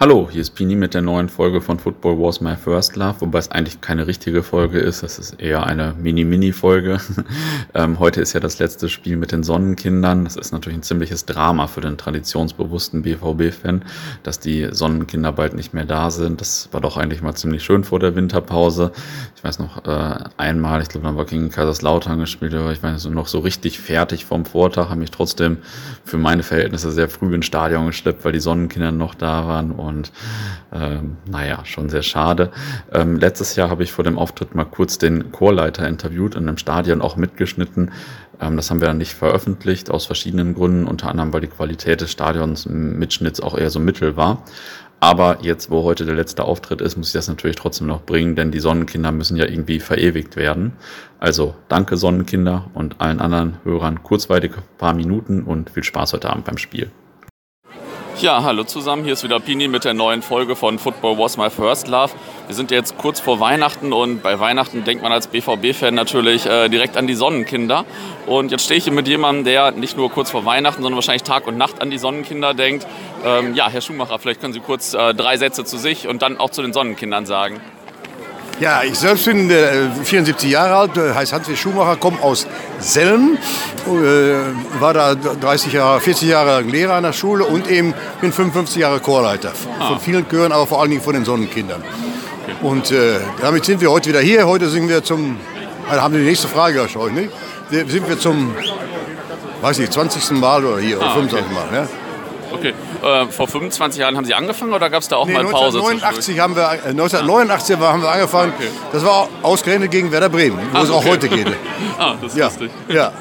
Hallo, hier ist Pini mit der neuen Folge von Football Was My First Love, wobei es eigentlich keine richtige Folge ist. Es ist eher eine Mini-Mini-Folge. ähm, heute ist ja das letzte Spiel mit den Sonnenkindern. Das ist natürlich ein ziemliches Drama für den traditionsbewussten BVB-Fan, dass die Sonnenkinder bald nicht mehr da sind. Das war doch eigentlich mal ziemlich schön vor der Winterpause. Ich weiß noch äh, einmal, ich glaube, dann war gegen Kaiserslautern gespielt, aber ich weiß noch so richtig fertig vom Vortag, habe mich trotzdem für meine Verhältnisse sehr früh ins Stadion geschleppt, weil die Sonnenkinder noch da waren und ähm, naja, schon sehr schade. Ähm, letztes Jahr habe ich vor dem Auftritt mal kurz den Chorleiter interviewt und im Stadion auch mitgeschnitten. Ähm, das haben wir dann nicht veröffentlicht, aus verschiedenen Gründen, unter anderem, weil die Qualität des Stadions Mitschnitts auch eher so mittel war. Aber jetzt, wo heute der letzte Auftritt ist, muss ich das natürlich trotzdem noch bringen, denn die Sonnenkinder müssen ja irgendwie verewigt werden. Also danke Sonnenkinder und allen anderen Hörern kurzweilige paar Minuten und viel Spaß heute Abend beim Spiel. Ja, hallo zusammen, hier ist wieder Pini mit der neuen Folge von Football Was My First Love. Wir sind jetzt kurz vor Weihnachten und bei Weihnachten denkt man als BVB-Fan natürlich äh, direkt an die Sonnenkinder. Und jetzt stehe ich hier mit jemandem, der nicht nur kurz vor Weihnachten, sondern wahrscheinlich Tag und Nacht an die Sonnenkinder denkt. Ähm, ja, Herr Schumacher, vielleicht können Sie kurz äh, drei Sätze zu sich und dann auch zu den Sonnenkindern sagen. Ja, ich selbst bin äh, 74 Jahre alt, äh, heiße Hans Schumacher, komme aus Selm, äh, war da 30 Jahre, 40 Jahre Lehrer an der Schule und eben bin 55 Jahre Chorleiter. Ah. Von vielen Chören, aber vor allen Dingen von den Sonnenkindern. Okay. Und äh, damit sind wir heute wieder hier. Heute singen wir zum, also haben wir die nächste Frage wahrscheinlich, nicht? Sind wir zum, weiß ich, 20. Mal oder hier, ah, oder 25. Okay. Mal. Ja? Okay. Äh, vor 25 Jahren haben Sie angefangen oder gab es da auch nee, mal Pause? 1989 haben wir, äh, 1989 ah. haben wir angefangen. Okay. Das war ausgerechnet gegen Werder Bremen, wo Ach, es auch heute geht. ah, das ist ja. lustig. Ja.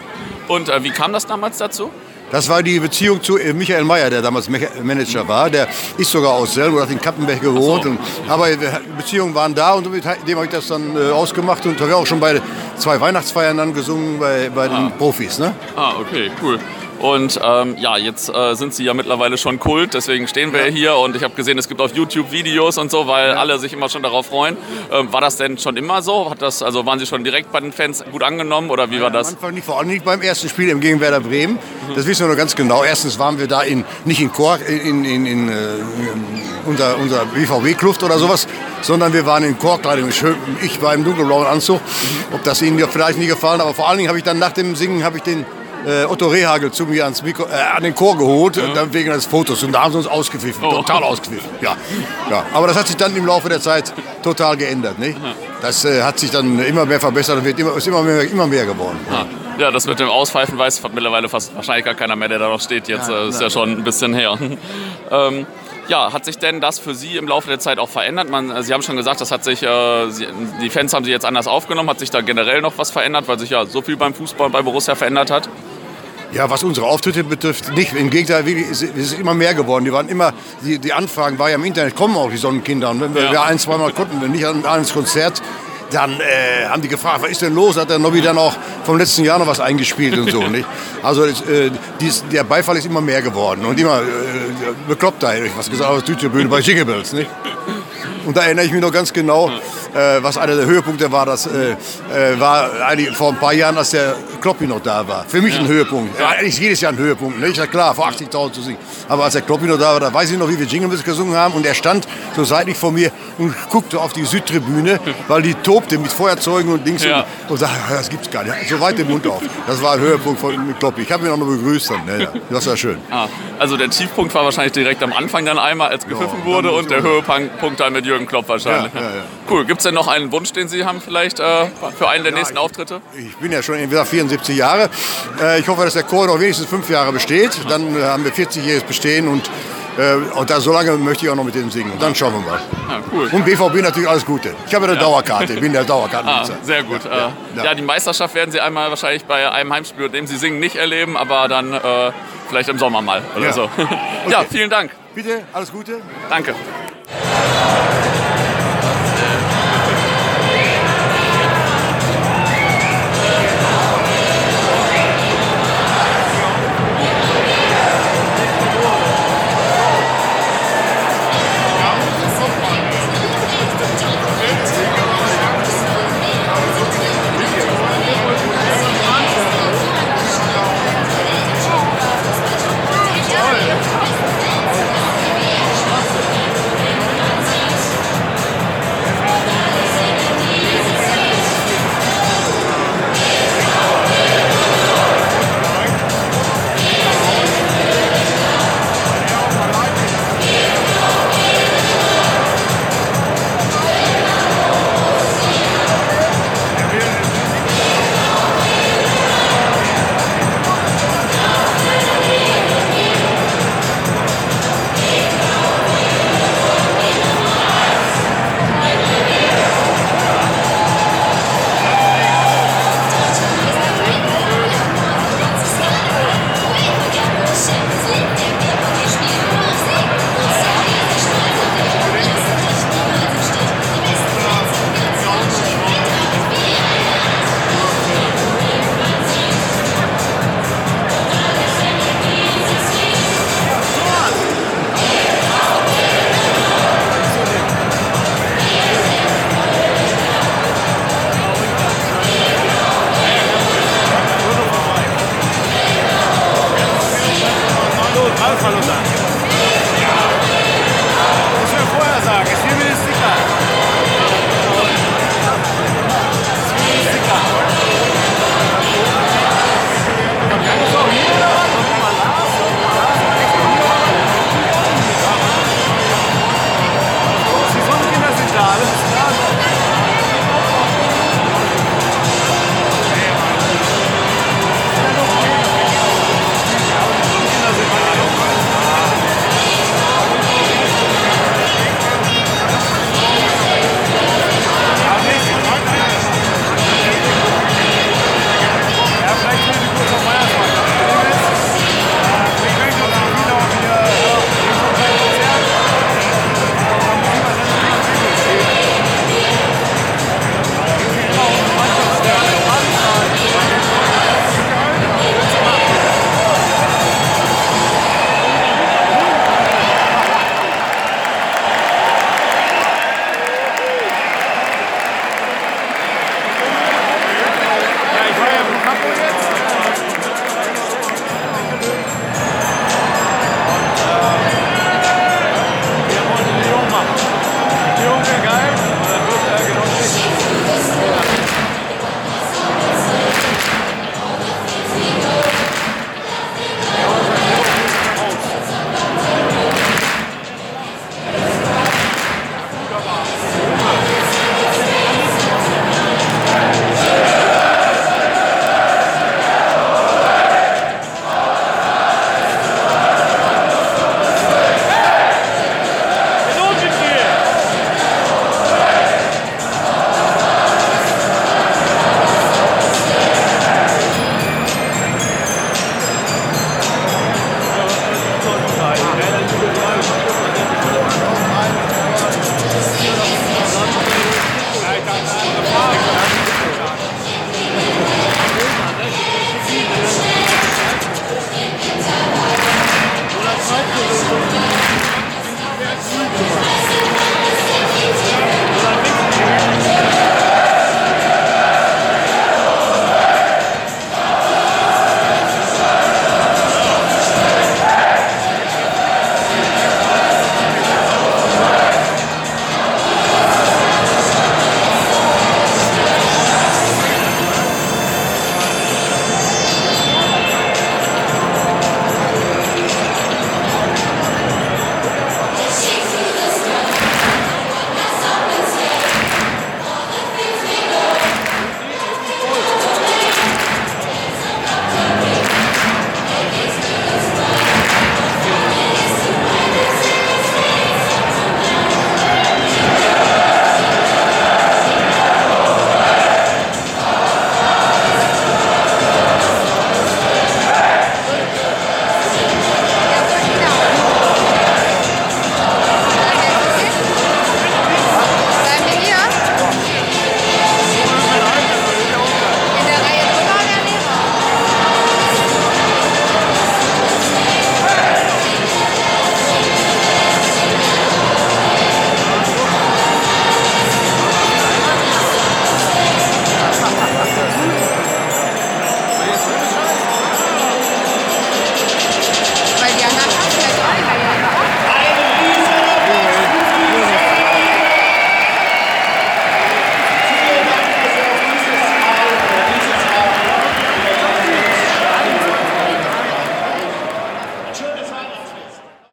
Und äh, wie kam das damals dazu? Das war die Beziehung zu äh, Michael Mayer, der damals Manager war. Der ist sogar aus Selm und hat in Kappenberg gewohnt. So. Und, aber die Beziehungen waren da und mit dem habe ich das dann äh, ausgemacht und habe auch schon bei zwei Weihnachtsfeiern dann gesungen bei, bei ah. den Profis. Ne? Ah, okay, cool. Und ähm, ja, jetzt äh, sind sie ja mittlerweile schon Kult, deswegen stehen wir ja. hier und ich habe gesehen, es gibt auf YouTube Videos und so, weil ja. alle sich immer schon darauf freuen. Ähm, war das denn schon immer so? Hat das, also waren Sie schon direkt bei den Fans gut angenommen oder wie ja, war das? Am Anfang nicht, vor allem nicht beim ersten Spiel im gegen Werder Bremen. Mhm. Das wissen wir nur ganz genau. Erstens waren wir da in, nicht in Chor, in, in, in, äh, unser, unser BVB-Kluft oder sowas, sondern wir waren in Chorkleidung. Ich war im dunkelblauen Anzug. Mhm. Ob das Ihnen vielleicht nie gefallen, aber vor allen Dingen habe ich dann nach dem Singen habe ich den äh, Otto Rehagel zu mir ans Mikro, äh, an den Chor geholt, ja. dann wegen des Fotos. Und da haben sie uns ausgepfiffen, oh. total ausgepfiffen. Ja. Ja. Aber das hat sich dann im Laufe der Zeit total geändert. Nicht? Das äh, hat sich dann immer mehr verbessert und wird immer, ist immer mehr, immer mehr geworden. Ja. ja. das mit dem Auspfeifen weiß mittlerweile fast wahrscheinlich gar keiner mehr, der da noch steht. Jetzt äh, ist ja schon ein bisschen her. ähm, ja, hat sich denn das für Sie im Laufe der Zeit auch verändert? Man, äh, Sie haben schon gesagt, das hat sich, äh, Sie, die Fans haben Sie jetzt anders aufgenommen. Hat sich da generell noch was verändert, weil sich ja so viel beim Fußball bei Borussia verändert hat? Ja, was unsere Auftritte betrifft, nicht. Im Gegenteil, es ist immer mehr geworden. Die waren immer, die, die Anfragen waren ja im Internet, kommen auch die Sonnenkinder. Und wenn wir, ja. wir ein, zweimal konnten, wenn nicht ans Konzert, dann äh, haben die gefragt, was ist denn los? Hat der Nobby dann auch vom letzten Jahr noch was eingespielt und so, nicht? Also äh, dies, der Beifall ist immer mehr geworden und immer äh, bekloppter, hätte ich was gesagt, auf der Südtribüne bei Jingle Bells, nicht? Und da erinnere ich mich noch ganz genau, äh, was einer der Höhepunkte war. Das äh, äh war eigentlich vor ein paar Jahren, als der Kloppi noch da war. Für mich ja. ein Höhepunkt. Ja, eigentlich jedes Jahr ein Höhepunkt. Ne? Ja klar, vor 80.000 zu singen. Aber als der Kloppi noch da war, da weiß ich noch, wie wir Jingle gesungen haben. Und er stand so seitlich vor mir und guckte auf die Südtribüne, weil die tobte mit Feuerzeugen und Dings. Ja. Und, und sagte, das gibt's gar nicht. So weit den Mund auf. Das war ein Höhepunkt von Kloppi. Ich habe ihn auch noch begrüßt. Dann. Ja, das war schön. Ah, also der Tiefpunkt war wahrscheinlich direkt am Anfang dann einmal, als gepfiffen wurde. Und der Höhepunkt dann mit Jürgen Klopp wahrscheinlich. Cool. Gibt es denn noch einen Wunsch, den Sie haben vielleicht äh, für einen der nächsten Auftritte? Ich bin ja schon in 74 Jahre. Äh, ich hoffe, dass der Chor noch wenigstens fünf Jahre besteht. Dann äh, haben wir 40-jähriges Bestehen und äh, und da, so lange möchte ich auch noch mit denen singen. Und dann schauen wir mal. Ja, cool. Und BVB natürlich alles Gute. Ich habe eine ja. Dauerkarte, ich bin der Dauerkartenbesitzer. Ah, sehr gut. Ja, äh, ja, die Meisterschaft werden Sie einmal wahrscheinlich bei einem Heimspiel, in dem Sie singen, nicht erleben, aber dann äh, vielleicht im Sommer mal oder so. Okay. Ja, vielen Dank. Bitte, alles Gute. Danke. Wow.